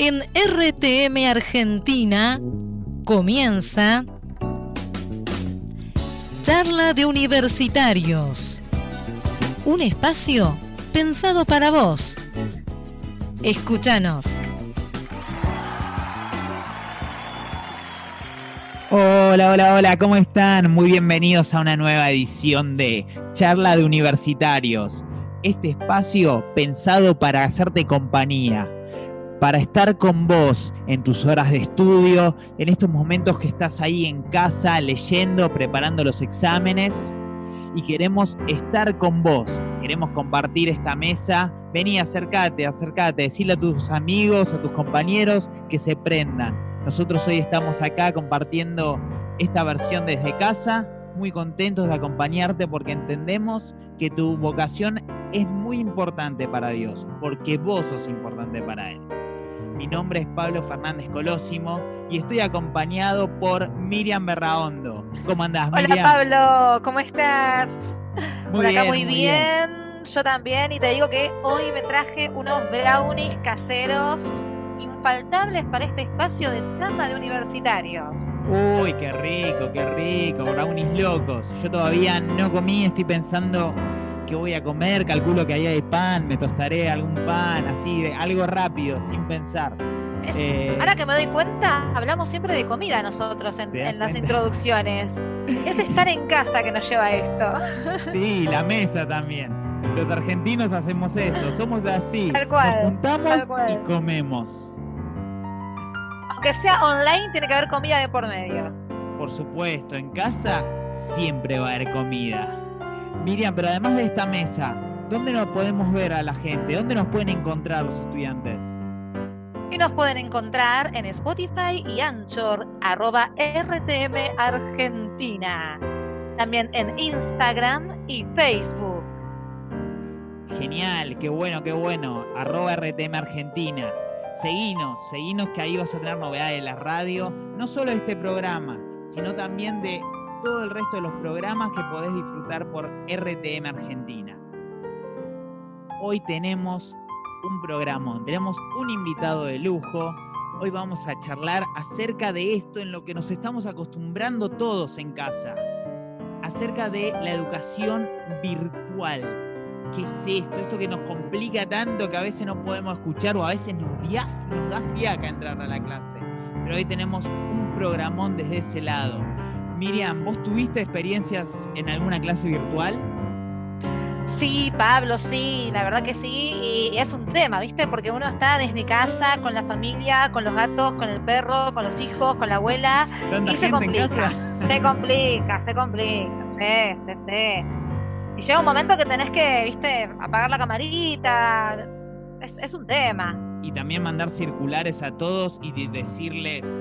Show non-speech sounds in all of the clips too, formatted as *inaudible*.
En RTM Argentina comienza Charla de Universitarios. Un espacio pensado para vos. Escúchanos. Hola, hola, hola, ¿cómo están? Muy bienvenidos a una nueva edición de Charla de Universitarios. Este espacio pensado para hacerte compañía para estar con vos en tus horas de estudio, en estos momentos que estás ahí en casa leyendo, preparando los exámenes y queremos estar con vos, queremos compartir esta mesa. Vení, acércate, acércate, decirle a tus amigos, a tus compañeros que se prendan. Nosotros hoy estamos acá compartiendo esta versión desde casa, muy contentos de acompañarte porque entendemos que tu vocación es muy importante para Dios, porque vos sos importante para Él. Mi nombre es Pablo Fernández Colosimo y estoy acompañado por Miriam Berraondo. ¿Cómo andás, Miriam? Hola, Pablo, ¿cómo estás? Muy por acá bien, muy muy bien. Yo también, y te digo que hoy me traje unos brownies caseros infaltables para este espacio de charla de universitarios. Uy, qué rico, qué rico, brownies locos. Yo todavía no comí, estoy pensando qué voy a comer, calculo que ahí hay pan, me tostaré algún pan, así, de- algo rápido, sin pensar. Es- Eh, Ahora que me doy cuenta, hablamos siempre de comida nosotros en, ¿Te das en las introducciones. Es estar en casa que nos lleva a esto. *laughs* Sí, la mesa también. Los argentinos hacemos eso, somos así. Tal cual, Nos juntamos tal cual. y comemos. Aunque sea online, tiene que haber comida de por medio. Por supuesto, en casa siempre va a haber comida. Miriam, pero además de esta mesa, ¿dónde nos podemos ver a la gente? ¿Dónde nos pueden encontrar los estudiantes? Y nos pueden encontrar en Spotify y Anchor, arroba RTM Argentina. También en Instagram y Facebook. Genial, qué bueno, qué bueno. Arroba RTM Argentina. Seguinos, seguinos que ahí vas a tener novedades de la radio, no solo de este programa, sino también de todo el resto de los programas que podés disfrutar por RTM Argentina. Hoy tenemos un programa, tenemos un invitado de lujo. Hoy vamos a charlar acerca de esto en lo que nos estamos acostumbrando todos en casa, acerca de la educación virtual. ¿Qué es esto? Esto que nos complica tanto que a veces no podemos escuchar o a veces nos, nos da fiaca entrar a la clase. Pero hoy tenemos un programón desde ese lado. Miriam, ¿vos tuviste experiencias en alguna clase virtual? Sí, Pablo, sí, la verdad que sí. Y es un tema, ¿viste? Porque uno está desde casa, con la familia, con los gatos, con el perro, con los hijos, con la abuela. ¿Tanta Y se complica. Se complica, se complica. Sí, sí, sí. Y llega un momento que tenés que, ¿viste? Apagar la camarita. Es, es un tema. Y también mandar circulares a todos y de- decirles,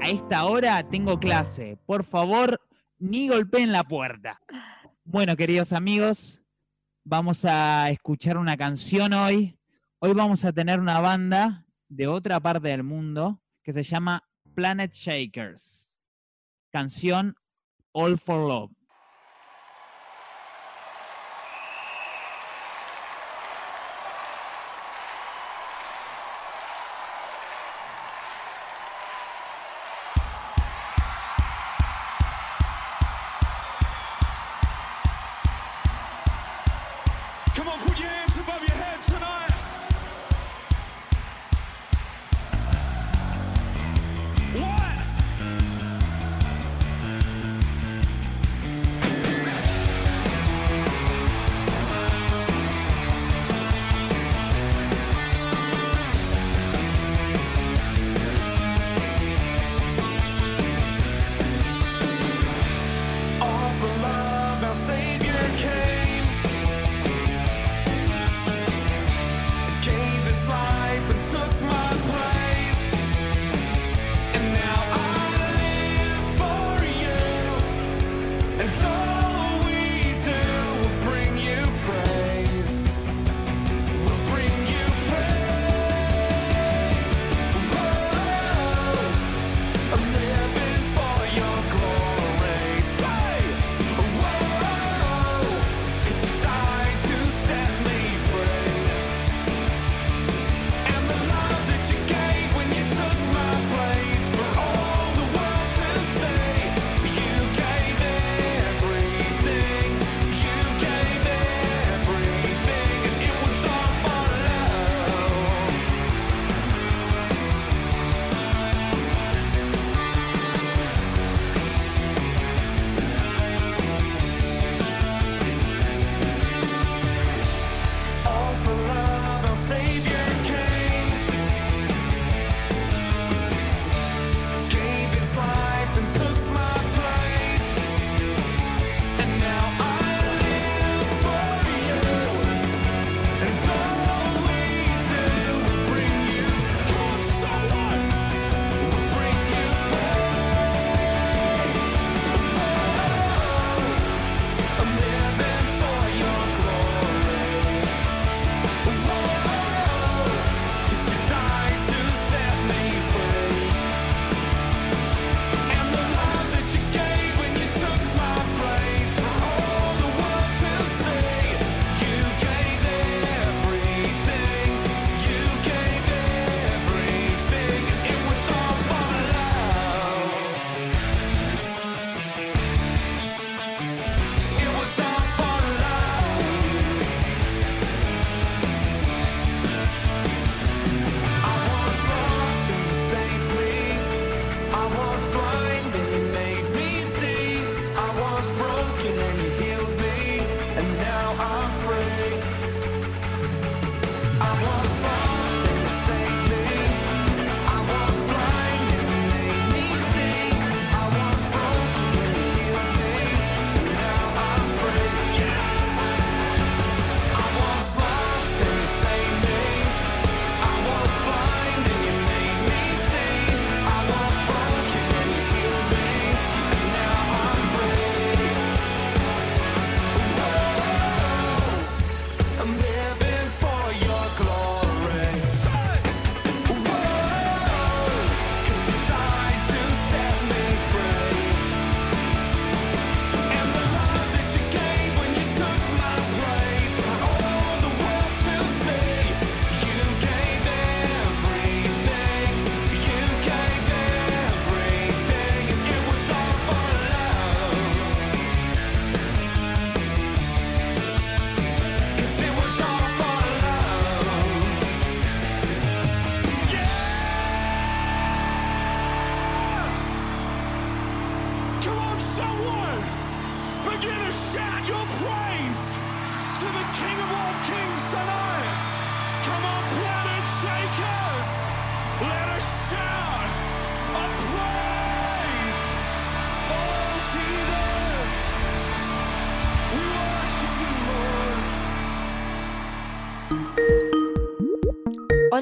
a esta hora tengo clase, por favor, ni golpeen la puerta. Bueno, queridos amigos, vamos a escuchar una canción hoy. Hoy vamos a tener una banda de otra parte del mundo que se llama Planet Shakers. Canción All for Love.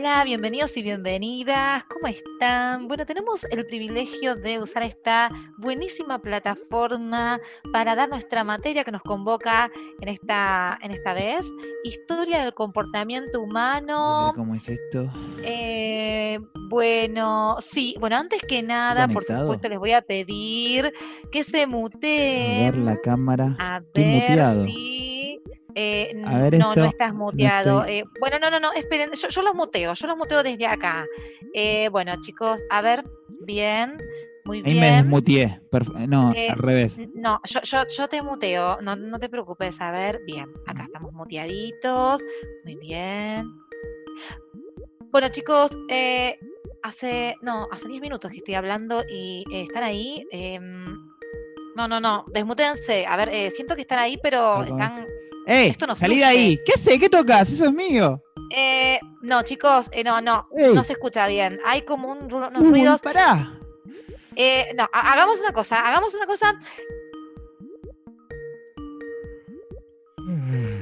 Hola, bienvenidos y bienvenidas. ¿Cómo están? Bueno, tenemos el privilegio de usar esta buenísima plataforma para dar nuestra materia que nos convoca en esta, en esta vez. Historia del comportamiento humano. ¿Cómo es esto? Eh, bueno, sí, bueno, antes que nada, por supuesto, les voy a pedir que se A muteen. ver la cámara. A Estoy ver muteado. Eh, ver no, no estás no muteado. estoy- Eh, bueno, no, no, no, esperen, yo, yo los muteo, yo los muteo desde acá. Eh, bueno, chicos, a ver, bien, muy Ahí me bien. desmuteé. Perf- no, Eh, al revés. No, yo, yo, yo te muteo, no, no te preocupes, a ver, bien, acá estamos muteaditos, muy bien. Bueno, chicos, hace, no, hace 10 minutos que estoy hablando y están ahí. em, no, no, no, desmutéense. A ver, eh, siento que están ahí, pero ver, ¿cómo están... ¡Ey! esto no ¡Salí de ahí! ¿Qué sé? ¿Qué tocas? Eso es mío. eh, no, chicos, eh, no, no, ¡Ey! no se escucha bien. Hay como un, unos Uy, ruidos. pará! Eh, no, ha- hagamos una cosa, hagamos una cosa.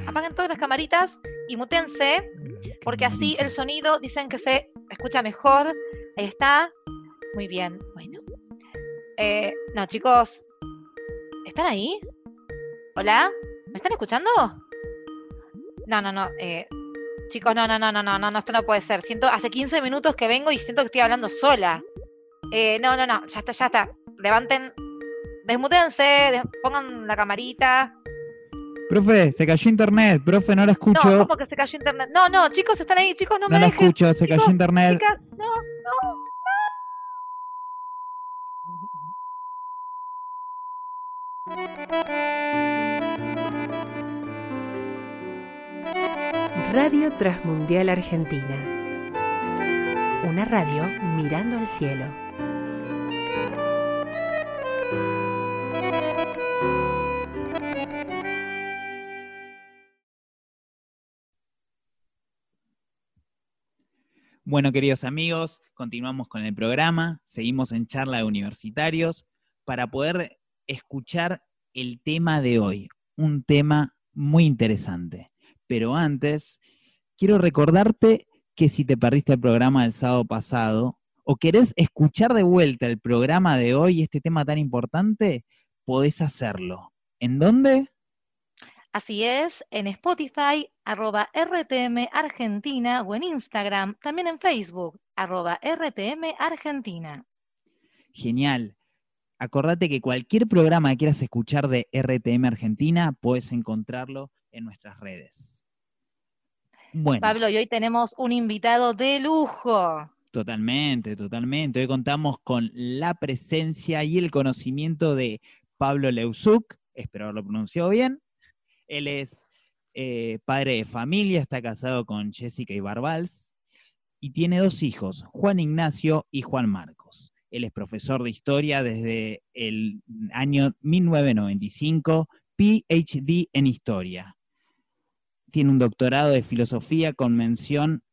Apaguen todas las camaritas y mutense, porque así el sonido dicen que se escucha mejor. Ahí está. Muy bien, bueno. Eh, no, chicos. ¿Están ahí? ¿Hola? ¿Me están escuchando? No, no, no. eh, chicos, no, no, no, no, no, no, no, esto no puede ser. Siento, hace 15 minutos que vengo y siento que estoy hablando sola. Eh, no, no, no, ya está, ya está. Levanten, desmutense, des- pongan la camarita. Profe, se cayó internet. Profe, no la escucho. No, ¿cómo que se cayó internet? No, no, chicos, están ahí, chicos, no, no me la dejen. escucho, se cayó chicos, internet. Chicas, no, no. Radio Transmundial Argentina. Una radio mirando al cielo. Bueno, queridos amigos, continuamos con el programa, seguimos en charla de universitarios para poder escuchar el tema de hoy, un tema muy interesante. Pero antes, quiero recordarte que si te perdiste el programa del sábado pasado o querés escuchar de vuelta el programa de hoy, este tema tan importante, podés hacerlo. ¿En dónde? Así es, en Spotify, arroba RTM Argentina, o en Instagram, también en Facebook, arroba RTM Argentina. Genial. Acordate que cualquier programa que quieras escuchar de RTM Argentina, puedes encontrarlo en nuestras redes. Bueno, Pablo, y hoy tenemos un invitado de lujo. totalmente, totalmente. Hoy contamos con la presencia y el conocimiento de Pablo Leusuk, espero haberlo pronunciado bien. Él es eh, padre de familia, está casado con Jessica Ibarbals y tiene dos hijos, Juan Ignacio y Juan Marcos. Él es profesor de historia desde el año 1995, PhD en historia. Tiene un doctorado de filosofía con mención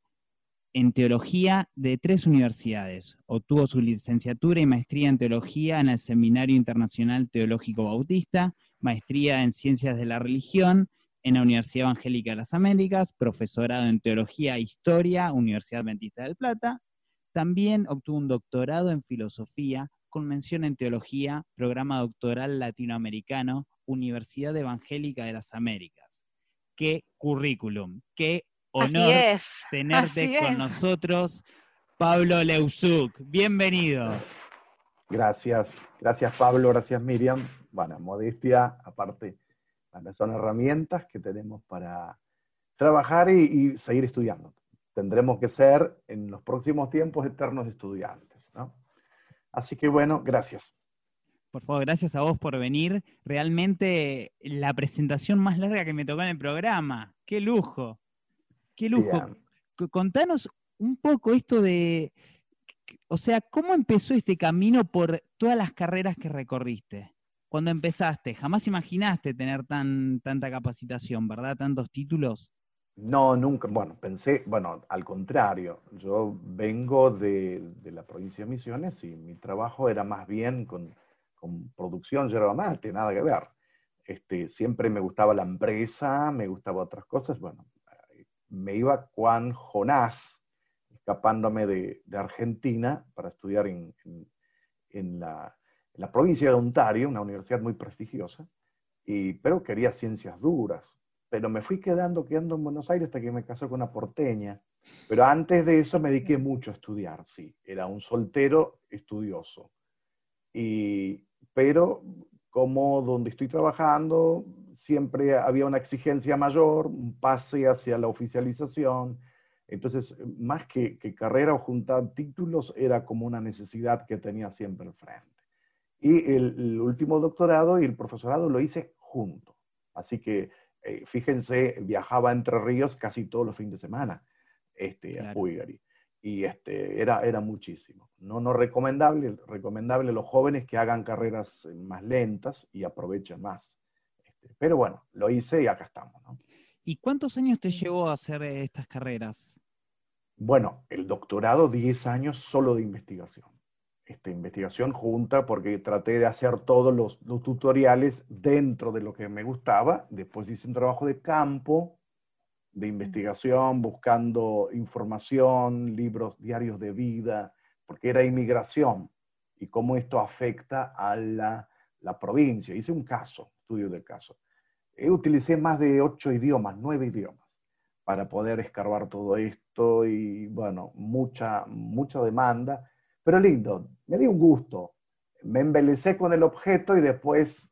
en teología de tres universidades. Obtuvo su licenciatura y maestría en teología en el Seminario Internacional Teológico Bautista, maestría en ciencias de la religión en la Universidad Evangélica de las Américas, profesorado en teología e historia, Universidad Adventista del Plata. También obtuvo un doctorado en filosofía con mención en teología, programa doctoral latinoamericano, Universidad Evangélica de las Américas. Qué currículum, qué honor es. tenerte así con es. nosotros, Pablo Leusuk. Bienvenido. Gracias, gracias Pablo, gracias Miriam. Bueno, modestia, aparte, bueno, son herramientas que tenemos para trabajar y, y seguir estudiando. Tendremos que ser en los próximos tiempos eternos estudiantes, ¿no? Así que bueno, gracias. Por favor, gracias a vos por venir. Realmente la presentación más larga que me tocó en el programa. Qué lujo. Qué lujo. Bien. Contanos un poco esto de, o sea, ¿cómo empezó este camino por todas las carreras que recorriste? cuando empezaste, jamás imaginaste tener tan, tanta capacitación, ¿verdad? Tantos títulos. No, nunca. Bueno, pensé, bueno, al contrario, yo vengo de, de la provincia de Misiones y mi trabajo era más bien con, con producción yerba mate, nada que ver. Este, siempre me gustaba la empresa, me gustaba otras cosas. Bueno, me iba Juan Jonás, escapándome de, de Argentina para estudiar en, en, la, en la provincia de Ontario, una universidad muy prestigiosa, y, pero quería ciencias duras pero me fui quedando, quedando en Buenos Aires hasta que me casó con una porteña. Pero antes de eso me dediqué mucho a estudiar, sí. Era un soltero estudioso. Y, pero como donde estoy trabajando, siempre había una exigencia mayor, un pase hacia la oficialización. Entonces, más que, carrera o juntar títulos, era como una necesidad que tenía siempre al frente. Y el último doctorado y el profesorado lo hice junto. Así que eh, fíjense, viajaba entre ríos casi todos los fines de semana este, Claro. a Puigari. Y este, era, era muchísimo. No, no recomendable, recomendable a los jóvenes que hagan carreras eh, más lentas y aprovechen más. Este, pero bueno, lo hice y acá estamos. ¿no? ¿Y cuántos años te llevó a hacer eh, estas carreras? Bueno, el doctorado 10 años solo de investigación. Esta investigación junta porque traté de hacer todos los, los tutoriales dentro de lo que me gustaba. Después hice un trabajo de campo, de investigación, buscando información, libros, diarios de vida, porque era inmigración y cómo esto afecta a la, la provincia. Hice un caso, estudio del caso. Eh, utilicé más de ocho idiomas, nueve idiomas para poder escarbar todo esto y bueno, mucha, mucha demanda, pero lindo, me dio un gusto. Me embelecé con el objeto y después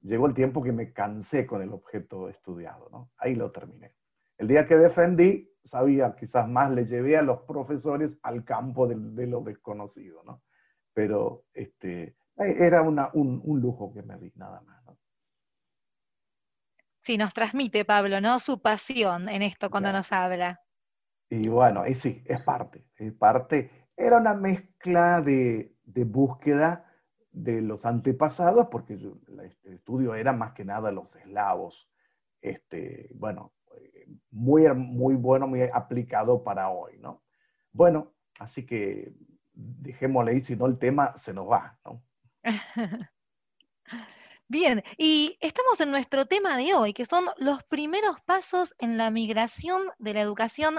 llegó el tiempo que me cansé con el objeto estudiado, ¿no? Ahí lo terminé. El día que defendí, sabía, quizás más le llevé a los profesores al campo de, de lo desconocido, ¿no? Pero este, era una, un, un lujo que me di, nada más. ¿no? Sí, nos transmite Pablo, ¿no? Su pasión en esto cuando Ya. nos habla. Y bueno, y sí, es parte, es parte. Era una mezcla de, de búsqueda de los antepasados, porque la- este estudio era más que nada los eslavos. Este, bueno, eh, muy, muy bueno, muy aplicado para hoy, ¿no? Bueno, así que dejémosle ahí, si no el tema se nos va, ¿no? *laughs* Bien, y estamos en nuestro tema de hoy, que son los primeros pasos en la migración de la educación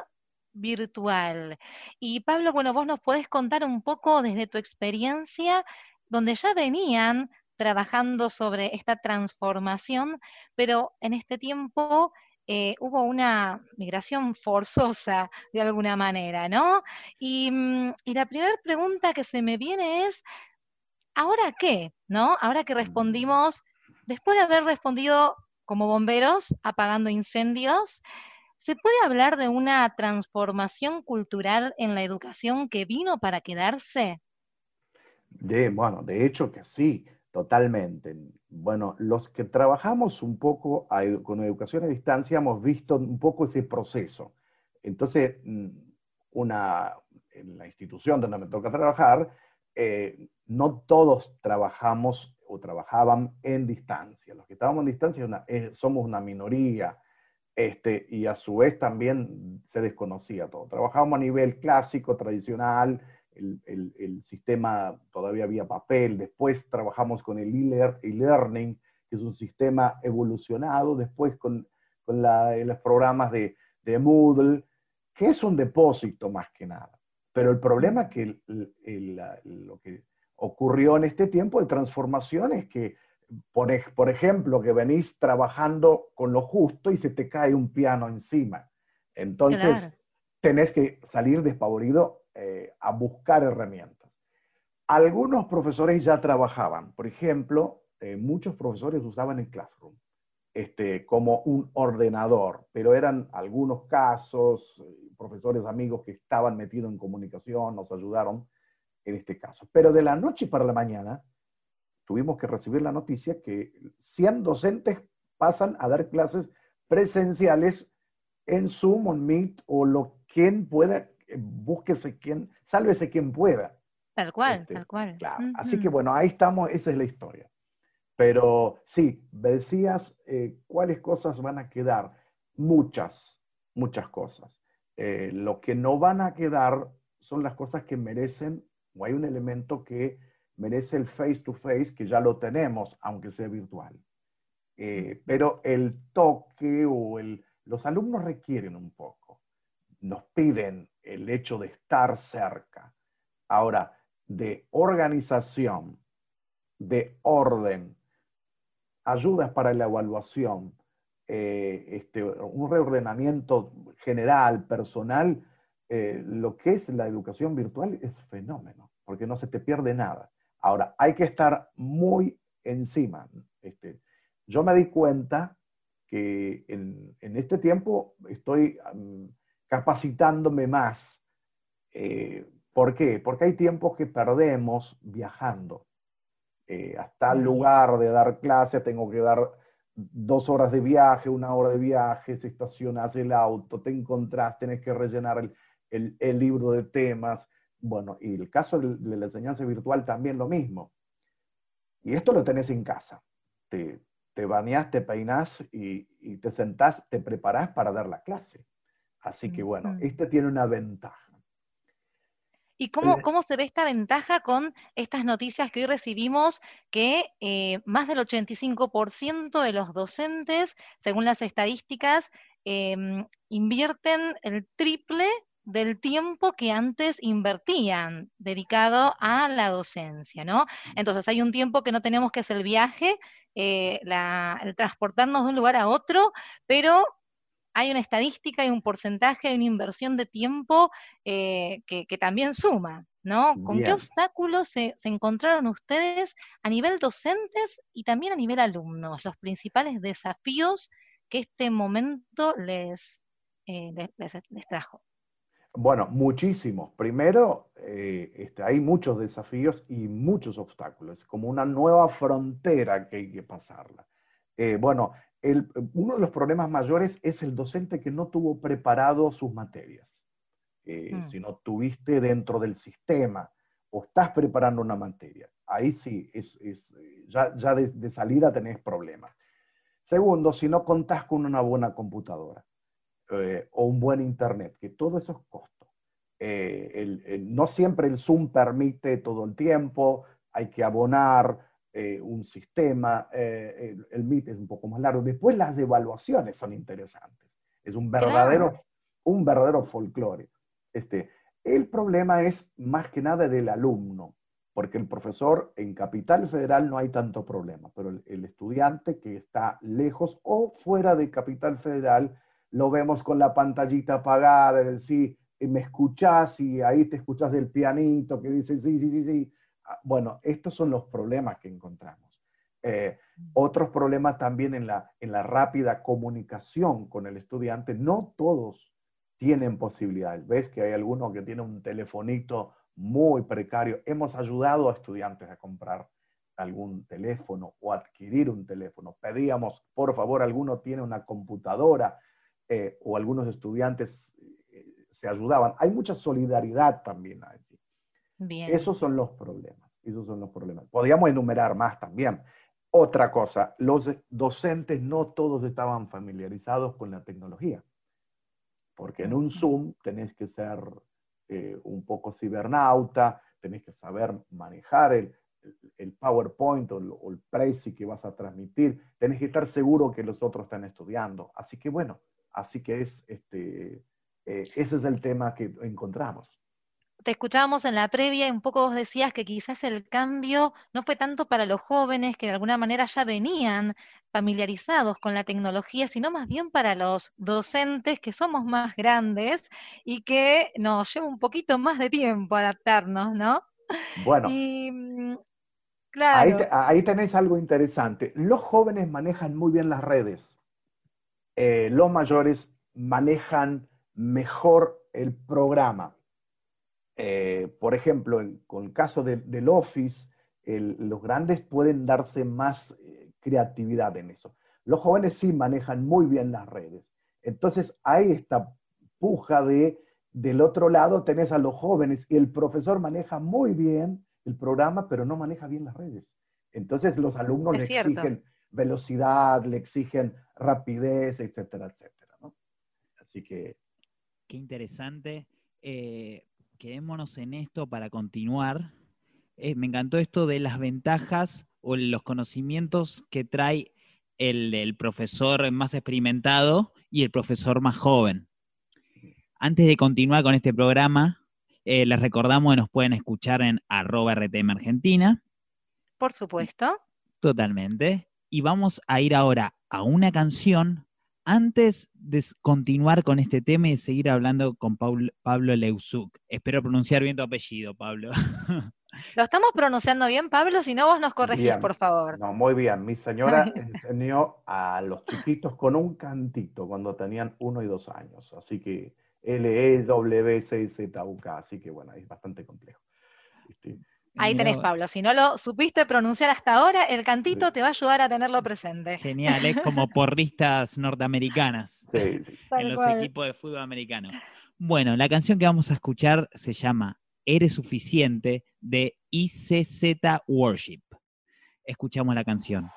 virtual. Y Pablo, bueno, vos nos podés contar un poco desde tu experiencia, donde ya venían trabajando sobre esta transformación, pero en este tiempo eh, hubo una migración forzosa de alguna manera, ¿no? Y, mm, y la primera pregunta que se me viene es, ¿ahora qué? ¿No? Ahora que respondimos, después de haber respondido como bomberos apagando incendios, ¿se puede hablar de una transformación cultural en la educación que vino para quedarse? De, bueno, de hecho que sí, totalmente. Bueno, los que trabajamos un poco a con educación a distancia hemos visto un poco ese proceso. Entonces, mm, una, en la institución donde me toca trabajar, eh, no todos trabajamos o trabajaban en distancia. Los que estábamos en distancia una- eh, somos una minoría. Este, y a su vez también se desconocía todo. Trabajábamos a nivel clásico, tradicional, el, el- sistema todavía había papel, después trabajamos con el e-lear- e-learning, que es un sistema evolucionado, después con, con los programas de, de Moodle, que es un depósito más que nada. Pero el problema que lo que ocurrió en este tiempo de transformación es que, por, ej- por ejemplo, que venís trabajando con lo justo y se te cae un piano encima. Entonces, Claro. tenés que salir despavorido eh, a buscar herramientas. Algunos profesores ya trabajaban, por ejemplo, eh, muchos profesores usaban el Classroom este, como un ordenador, pero eran algunos casos, eh, profesores amigos que estaban metidos en comunicación, nos ayudaron en este caso. Pero de la noche para la mañana tuvimos que recibir la noticia que 100 docentes pasan a dar clases presenciales en Zoom, en Meet o lo quien pueda, búsquese quien, sálvese quien pueda. Tal cual, Este, tal cual. Claro. Así que bueno, ahí estamos, esa es la historia. Pero sí, decías eh, cuáles cosas van a quedar. Muchas, muchas cosas. Eh, lo que no van a quedar son las cosas que merecen, o hay un elemento que merece el face to face, que ya lo tenemos, aunque sea virtual. Eh, pero el toque o el, los alumnos requieren un poco, nos piden el hecho de estar cerca. Ahora, de organización, de orden, ayudas para la evaluación, eh, este, un reordenamiento general, personal, eh, lo que es la educación virtual es fenómeno, porque no se te pierde nada. Ahora, hay que estar muy encima. Este, yo me di cuenta que en, este tiempo estoy capacitándome más. Eh, ¿Por qué? Porque hay tiempos que perdemos viajando. Eh, hasta el lugar de dar clase tengo que dar dos horas de viaje, una hora de viaje, se estacionas el auto, te encontrás, tenés que rellenar el, libro de temas. Bueno, y el caso de, la enseñanza virtual también lo mismo. Y esto lo tenés en casa. Te, te bañás, te peinás y, y, te sentás, te preparás para dar la clase. Así que bueno, este tiene una ventaja. ¿Y cómo, cómo se ve esta ventaja con estas noticias que hoy recibimos que eh, más del 85% de los docentes, según las estadísticas, em, invierten el triple del tiempo que antes invertían dedicado a la docencia, ¿no? Entonces hay un tiempo que no tenemos que hacer el viaje, eh, el transportarnos de un lugar a otro, pero hay una estadística y un porcentaje, hay una inversión de tiempo eh, que, también suma, ¿no? ¿Con qué obstáculos se, encontraron ustedes a nivel docentes y también a nivel alumnos? Los principales desafíos que este momento les, eh, les, trajo. Bueno, muchísimos. Primero, eh, este, hay muchos desafíos y muchos obstáculos, como una nueva frontera que hay que pasarla. bueno, uno de los problemas mayores es el docente que no tuvo preparado sus materias. Eh, mm. Si no tuviste dentro del sistema o estás preparando una materia, ahí sí, es, ya, de, salida tenés problemas. Segundo, si no contás con una buena computadora eh, o un buen internet, que todo eso es costo. Eh, no siempre el Zoom permite todo el tiempo, hay que abonar, eh, un sistema, el, el, MIT es un poco más largo. Después las evaluaciones son interesantes. Es un verdadero, un verdadero folclore. Este, el problema es más que nada del alumno, porque el profesor en Capital Federal no hay tanto problema, pero el, estudiante que está lejos o fuera de Capital Federal, lo vemos con la pantallita apagada, es decir, me escuchás y ahí te escuchás del pianito que dice sí, sí, sí, sí, Ah, bueno, estos son los problemas que encontramos. Eh, otros problemas también en la, en la rápida comunicación con el estudiante. No todos tienen posibilidades. Ves que hay algunos que tienen un telefonito muy precario. Hemos ayudado a estudiantes a comprar algún teléfono o adquirir un teléfono. Pedíamos, por favor, alguno tiene una computadora eh, o algunos estudiantes eh, se ayudaban. Hay mucha solidaridad también ahí. Esos son los problemas. Esos son los problemas. Podríamos enumerar más también. Otra cosa, los docentes no todos estaban familiarizados con la tecnología. Porque en un Zoom tenés que ser eh, un poco cibernauta, tenés que saber manejar el, PowerPoint o el, Prezi que vas a transmitir, tenés que estar seguro que los otros están estudiando. Así que bueno, así que es, este, eh, ese es el tema que encontramos te escuchábamos en la previa y un poco vos decías que quizás el cambio no fue tanto para los jóvenes que de alguna manera ya venían familiarizados con la tecnología, sino más bien para los docentes que somos más grandes y que nos lleva un poquito más de tiempo adaptarnos, ¿no? Bueno. Mm, claro. ahí, tenéis algo interesante. Los jóvenes manejan muy bien las redes. Eh, los mayores manejan mejor el programa. Eh, por ejemplo, con el caso del Office, los grandes pueden darse más eh, creatividad en eso. Los jóvenes sí manejan muy bien las redes. Entonces, hay esta puja de, del otro lado tenés a los jóvenes y el profesor maneja muy bien el programa, pero no maneja bien las redes. Entonces los alumnos Es le cierto. exigen velocidad, le exigen rapidez, etcétera, etcétera. ¿no? Así que Qué interesante. Eh, quedémonos en esto para continuar. Eh, me encantó esto de las ventajas o los conocimientos que trae el, el profesor más experimentado y el profesor más joven. Antes de continuar con este programa, eh, les recordamos que nos pueden escuchar en arroba RTM Argentina, Por supuesto. totalmente. Y vamos a ir ahora a una canción antes de continuar con este tema y de seguir hablando con Paul- Pablo Leusuk. Espero pronunciar bien tu apellido, Pablo. *laughs* ¿Lo estamos pronunciando bien, Pablo? Si no, vos nos corregís, Bien. por favor. No, muy bien. Mi señora *laughs* enseñó a los chiquitos con un cantito cuando tenían uno y dos años. Así que L, E, W, C, Z, U, K. Así que bueno, es bastante complejo. Este, Ahí tenés. Pablo. Si no lo supiste pronunciar hasta ahora, el cantito te va a ayudar a tenerlo presente. Genial, es como *laughs* porristas norteamericanas sí, sí. *laughs* Tal en los cual. equipos de fútbol americano. Bueno, la canción que vamos a escuchar se llama Eres suficiente de ICZ Worship. Escuchamos la canción.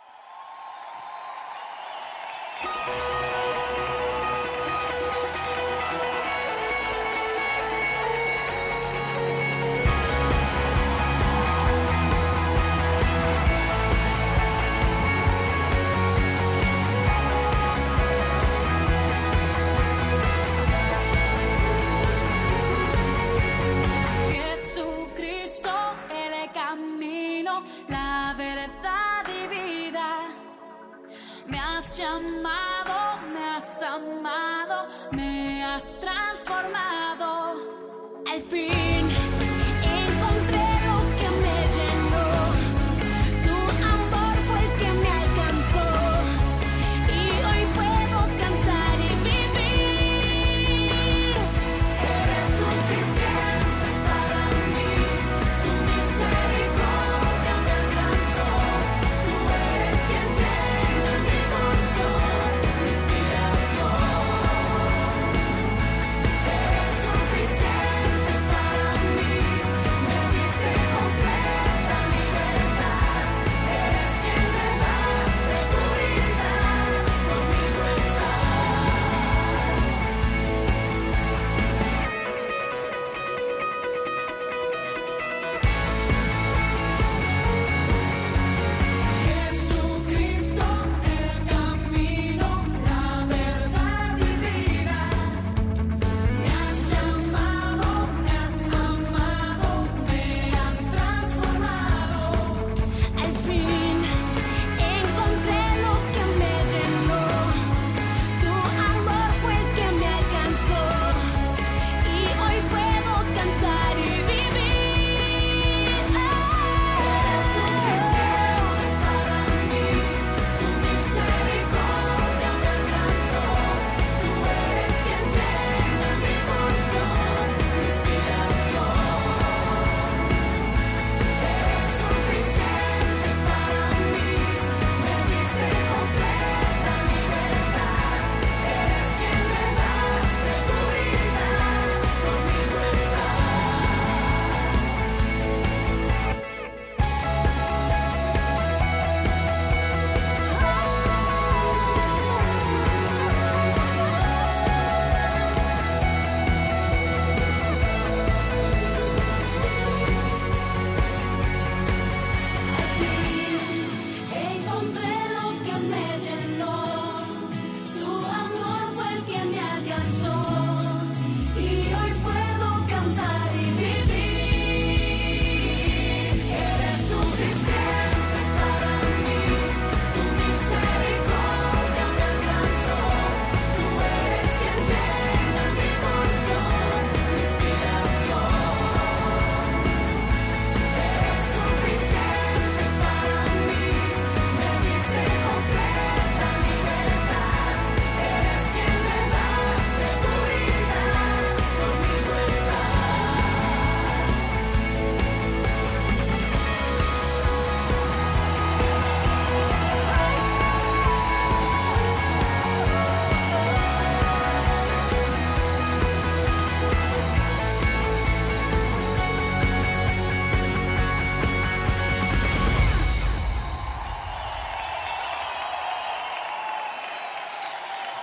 Transformado. Al fin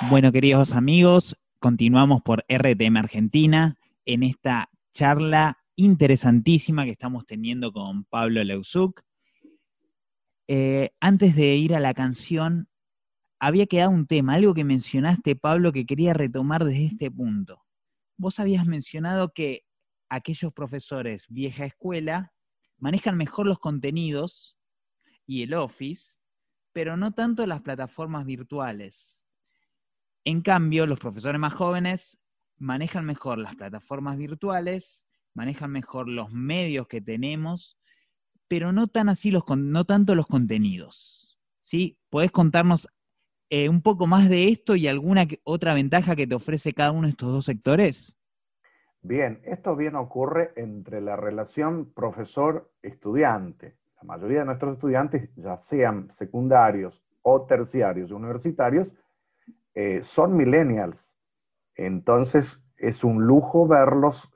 Bueno, queridos amigos, continuamos por RTM Argentina en esta charla interesantísima que estamos teniendo con Pablo Leusuk. Eh, antes de ir a la canción, había quedado un tema, algo que mencionaste, Pablo, que quería retomar desde este punto. Vos habías mencionado que aquellos profesores vieja escuela manejan mejor los contenidos y el Office, pero no tanto las plataformas virtuales. En cambio, los profesores más jóvenes manejan mejor las plataformas virtuales, manejan mejor los medios que tenemos, pero no tan así los no tanto los contenidos. ¿Sí? ¿Podés contarnos eh, un poco más de esto y alguna otra ventaja que te ofrece cada uno de estos dos sectores? Bien, esto bien ocurre entre la relación profesor-estudiante. La mayoría de nuestros estudiantes, ya sean secundarios o terciarios universitarios, eh, son millennials. Entonces, es un lujo verlos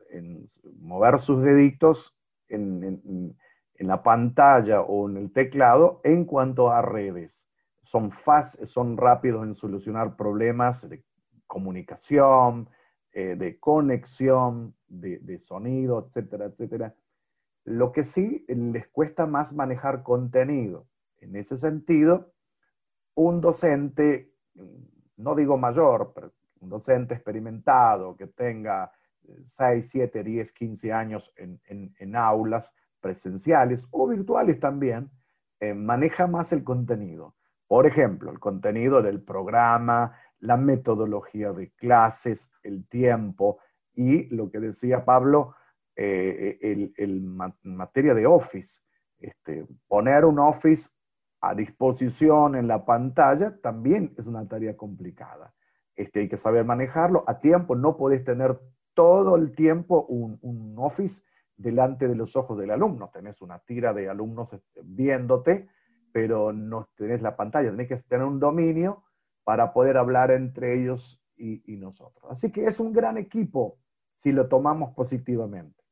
mover sus deditos en, la pantalla o en el teclado en cuanto a redes. Son, fácil, son rápidos en solucionar problemas de comunicación, eh, de conexión, de, de sonido, etcétera, etcétera. Lo que sí les cuesta más manejar contenido. En ese sentido, un docente, no digo mayor, pero un docente experimentado que tenga 6, 7, 10, 15 años en, aulas presenciales o virtuales también, eh, maneja más el contenido. Por ejemplo, el contenido del programa, la metodología de clases, el tiempo y lo que decía Pablo, eh, el, el ma- materia de Office. Este, poner un Office a disposición en la pantalla también es una tarea complicada. Este, hay que saber manejarlo a tiempo, no podés tener todo el tiempo un, un Office delante de los ojos del alumno. Tenés una tira de alumnos este, viéndote, pero no tenés la pantalla, tenés que tener un dominio para poder hablar entre ellos y, nosotros. Así que es un gran equipo si lo tomamos positivamente.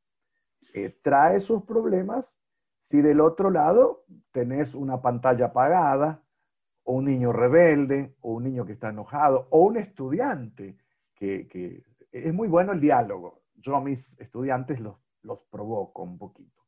Eh, trae sus problemas si del otro lado tenés una pantalla apagada, o un niño rebelde, o un niño que está enojado, o un estudiante que, que- es muy bueno el diálogo. Yo a mis estudiantes los, los provoco un poquito,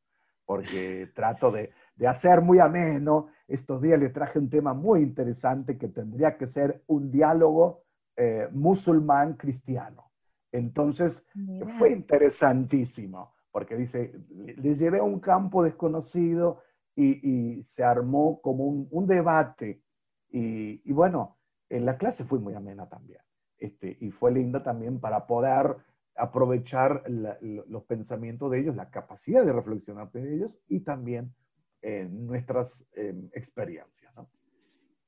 porque *laughs* trato de, de hacer muy ameno. Estos días les traje un tema muy interesante que tendría que ser un diálogo eh, musulmán cristiano. Entonces, fue interesantísimo, porque dice, le le llevé a un campo desconocido y, y se armó como un, un debate. Y, y bueno, en la clase fue muy amena también. Este, y fue linda también para poder aprovechar la- lo- los pensamientos de ellos, la capacidad de reflexionar de ellos y también eh, nuestras eh, experiencias. ¿no?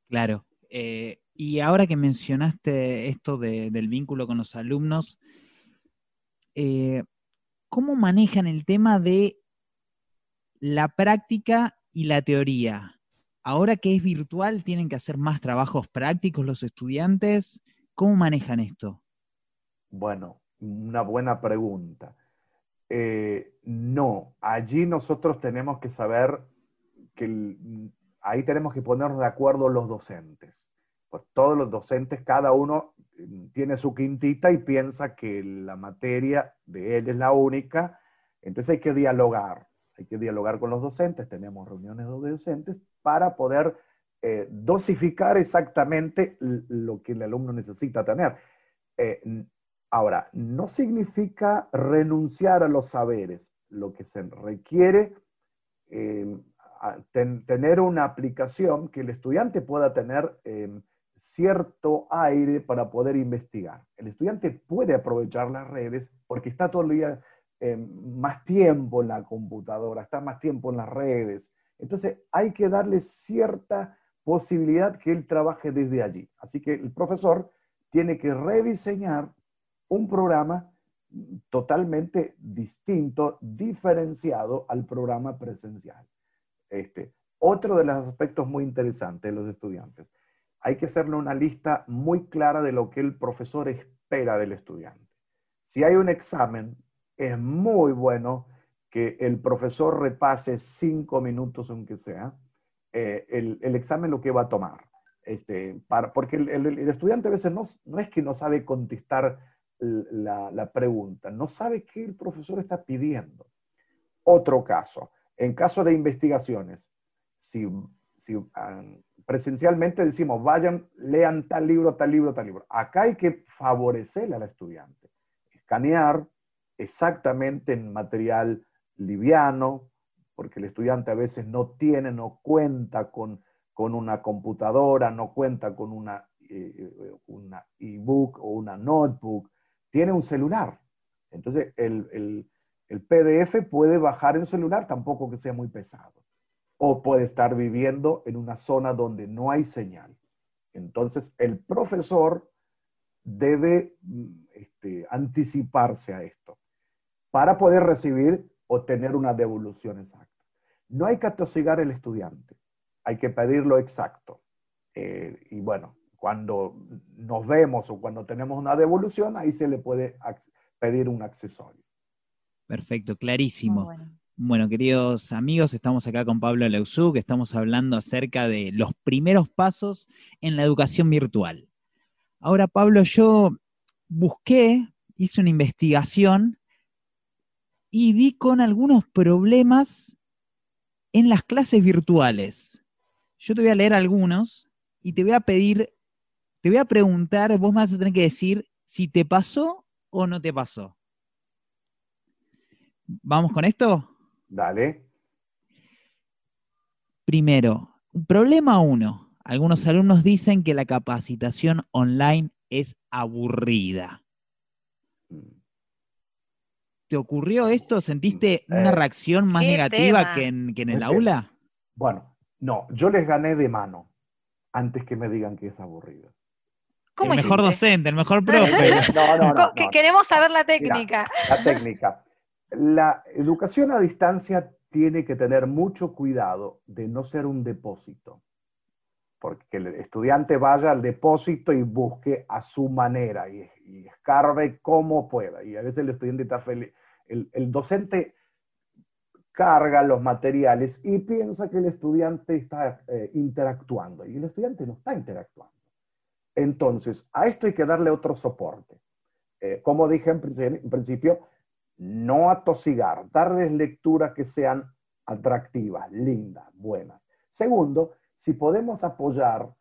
Claro. Eh, y ahora que mencionaste esto de- del vínculo con los alumnos, eh, ¿cómo manejan el tema de la práctica y la teoría? Ahora que es virtual, tienen que hacer más trabajos prácticos los estudiantes. ¿Cómo manejan esto? Bueno, una buena pregunta. Eh, no, allí nosotros tenemos que saber que ahí tenemos que ponernos de acuerdo los docentes. Todos los docentes, cada uno mm, tiene su quintita y piensa que la materia de él es la única, entonces hay que dialogar, hay que dialogar con los docentes, tenemos reuniones de docentes para poder eh, dosificar exactamente lo que el alumno necesita tener. Eh, ahora, no significa renunciar a los saberes, lo que se requiere eh, tener una aplicación que el estudiante pueda tener eh, cierto aire para poder investigar. El estudiante puede aprovechar las redes porque está todo el día eh, más tiempo en la computadora, está más tiempo en las redes. Entonces hay que darle cierta posibilidad que él trabaje desde allí. Así que el profesor tiene que rediseñar un programa totalmente distinto, diferenciado al programa presencial. Este, otro de los aspectos muy interesantes de los estudiantes, hay que hacerle una lista muy clara de lo que el profesor espera del estudiante. Si hay un examen, es muy bueno que el profesor repase cinco minutos, aunque sea, eh, el, examen lo que va a tomar. Este, para- porque el, estudiante a veces no, es que no sabe contestar la pregunta, no sabe qué el profesor está pidiendo. Otro caso, en caso de investigaciones, si, si, ah, presencialmente decimos, vayan, lean tal libro, tal libro, tal libro. Acá hay que favorecer al estudiante, escanear exactamente en material liviano, porque el estudiante a veces no tiene, no cuenta con, con una computadora, no cuenta con una, eh, ebook o una notebook, tiene un celular. Entonces, el, el- el PDF puede bajar en celular, tampoco que sea muy pesado. O puede estar viviendo en una zona donde no hay señal. Entonces, el profesor debe mm, este, anticiparse a esto para poder recibir o tener una devolución exacta. No hay que atosigar al estudiante, hay que pedirlo exacto. Eh, y bueno, cuando nos vemos o cuando tenemos una devolución, ahí se le puede pedir un accesorio. Perfecto, Muy clarísimo. bueno. Bueno, queridos amigos, estamos acá con Pablo Leuzú, que estamos hablando acerca de los primeros pasos en la educación virtual. Ahora, Pablo, yo busqué, hice una investigación y di con algunos problemas en las clases virtuales. Yo te voy a leer algunos y te voy a pedir, te voy a preguntar, vos me vas a tener que decir si te pasó o no te pasó. ¿Vamos con esto? Dale. Primero, problema uno. Algunos alumnos dicen que la capacitación online es aburrida. Mm. ¿Te ocurrió esto? ¿Sentiste una Eh, reacción más negativa que en, que en el aula? Bueno, no, yo les gané de mano antes que me digan que es aburrido. ¿Cómo el mejor hiciste? docente, el mejor *laughs* profe. No, no, no. *laughs* Que no. Queremos saber la técnica. La técnica. La educación a distancia tiene que tener mucho cuidado de no ser un depósito. Porque el estudiante vaya al depósito y busque a su manera y, y escarbe como pueda. Y a veces el estudiante está feliz. El, docente carga los materiales y piensa que el estudiante está eh, interactuando. Y el estudiante no está interactuando. Entonces, a esto hay que darle otro soporte. Eh, como dije en principio, no atosigar, darles lecturas que sean atractivas, lindas, buenas. Segundo, si podemos apoyar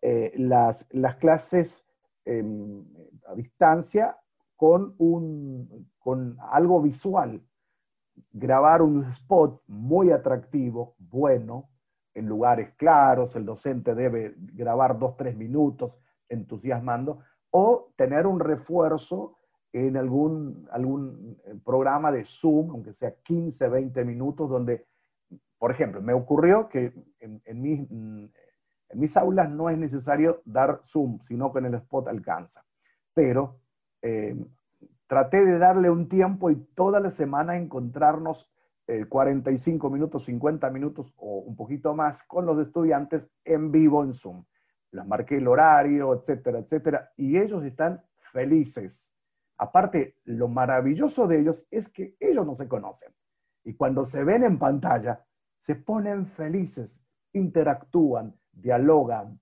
eh, las, las clases em, a distancia con, un, con algo visual, grabar un spot muy atractivo, bueno, en lugares claros, el docente debe grabar dos, tres minutos entusiasmando, o tener un refuerzo en algún, algún eh, programa de Zoom, aunque sea 15, 20 minutos, donde, por ejemplo, me ocurrió que en, en mis, mm, en mis aulas no es necesario dar Zoom, sino que en el spot alcanza. Pero eh, traté de darle un tiempo y toda la semana encontrarnos eh, 45 minutos, 50 minutos o un poquito más con los estudiantes en vivo en Zoom. Les marqué el horario, etcétera, etcétera, y ellos están felices. Aparte, lo maravilloso de ellos es que ellos no se conocen. Y cuando se ven en pantalla, se ponen felices, interactúan, dialogan.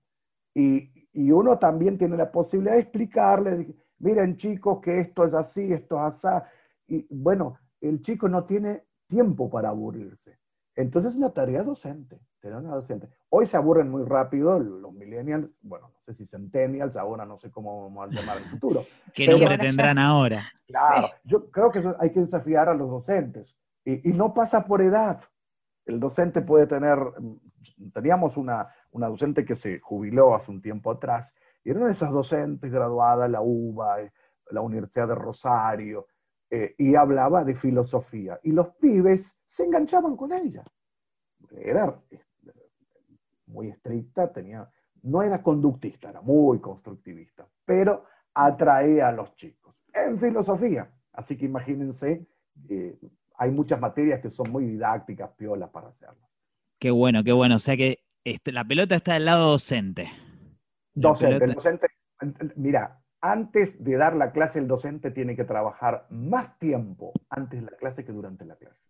Y, y uno también tiene la posibilidad de explicarle, de- miren chicos, que esto es así, esto es así. Y bueno, el chico no tiene tiempo para aburrirse. Entonces es una tarea docente, tarea una docente. Hoy se aburren muy rápido los millennials, bueno, no sé si centennials, ahora no sé cómo vamos a llamar el futuro. *laughs* ¿Qué Sí, nombre tendrán ahora? Claro, yo creo que eso hay que desafiar a los docentes. Y, y no pasa por edad. El docente puede tener, mm, teníamos una, una docente que se jubiló hace un tiempo atrás, y era una de esas docentes graduada en la UBA, eh, la Universidad de Rosario, eh, y hablaba de filosofía. Y los pibes se enganchaban con ella. Era eh, muy estricta, tenía, no era conductista, era muy constructivista, pero atraía a los chicos en filosofía. Así que imagínense, eh, hay muchas materias que son muy didácticas, piolas para hacerlas. Qué bueno, qué bueno. O sea que este, la pelota está del lado docente. La Docente, el docente, mira, antes de dar la clase, el docente tiene que trabajar más tiempo antes de la clase que durante la clase.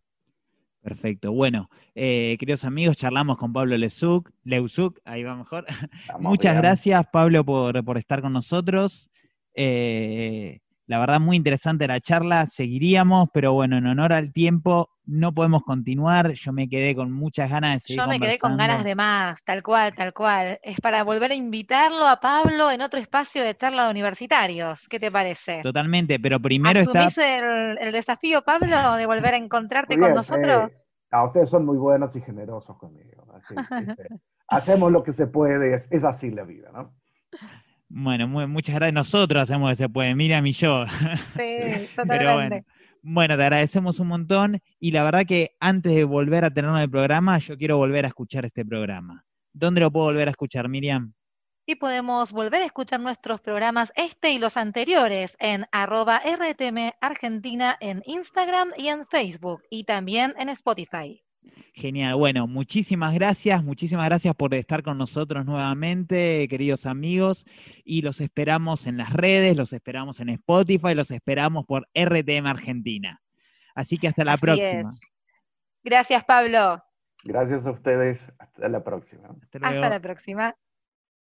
Perfecto. Bueno, eh, queridos amigos, charlamos con Pablo Lezuc, Leuzuc, ahí va mejor. *laughs* Estamos Muchas bien. gracias, Pablo, por, por estar con nosotros. Eh, la verdad, muy interesante la charla. Seguiríamos, pero bueno, en honor al tiempo, no podemos continuar. Yo me quedé con muchas ganas de seguir Yo me quedé con ganas de más, tal cual, tal cual. Es para volver a invitarlo a Pablo en otro espacio de charla de universitarios. ¿Qué te parece? Totalmente, pero primero está. ¿Asumís el, el desafío, Pablo, de volver a encontrarte con nosotros? eh, ah, ustedes son muy buenos y generosos conmigo. así, ¿viste? *laughs* Hacemos lo que se puede, es, es así la vida, ¿no? Bueno, muy- muchas gracias. Nosotros hacemos que se puede, Miriam y yo. Sí, *laughs* Pero bueno. totalmente. Bueno, te agradecemos un montón y la verdad que antes de volver a tenerlo en el programa, yo quiero volver a escuchar este programa. ¿Dónde lo puedo volver a escuchar, Miriam? Y podemos volver a escuchar nuestros programas, este y los anteriores, en arroba RTM Argentina en Instagram y en Facebook, y también en Spotify. Genial. Bueno, muchísimas gracias, muchísimas gracias por estar con nosotros nuevamente, queridos amigos, y los esperamos en las redes, los esperamos en Spotify, los esperamos por RTM Argentina. Así que hasta la Así próxima. es. Gracias, Pablo. Gracias a ustedes. Hasta la próxima. Hasta luego. Hasta la próxima.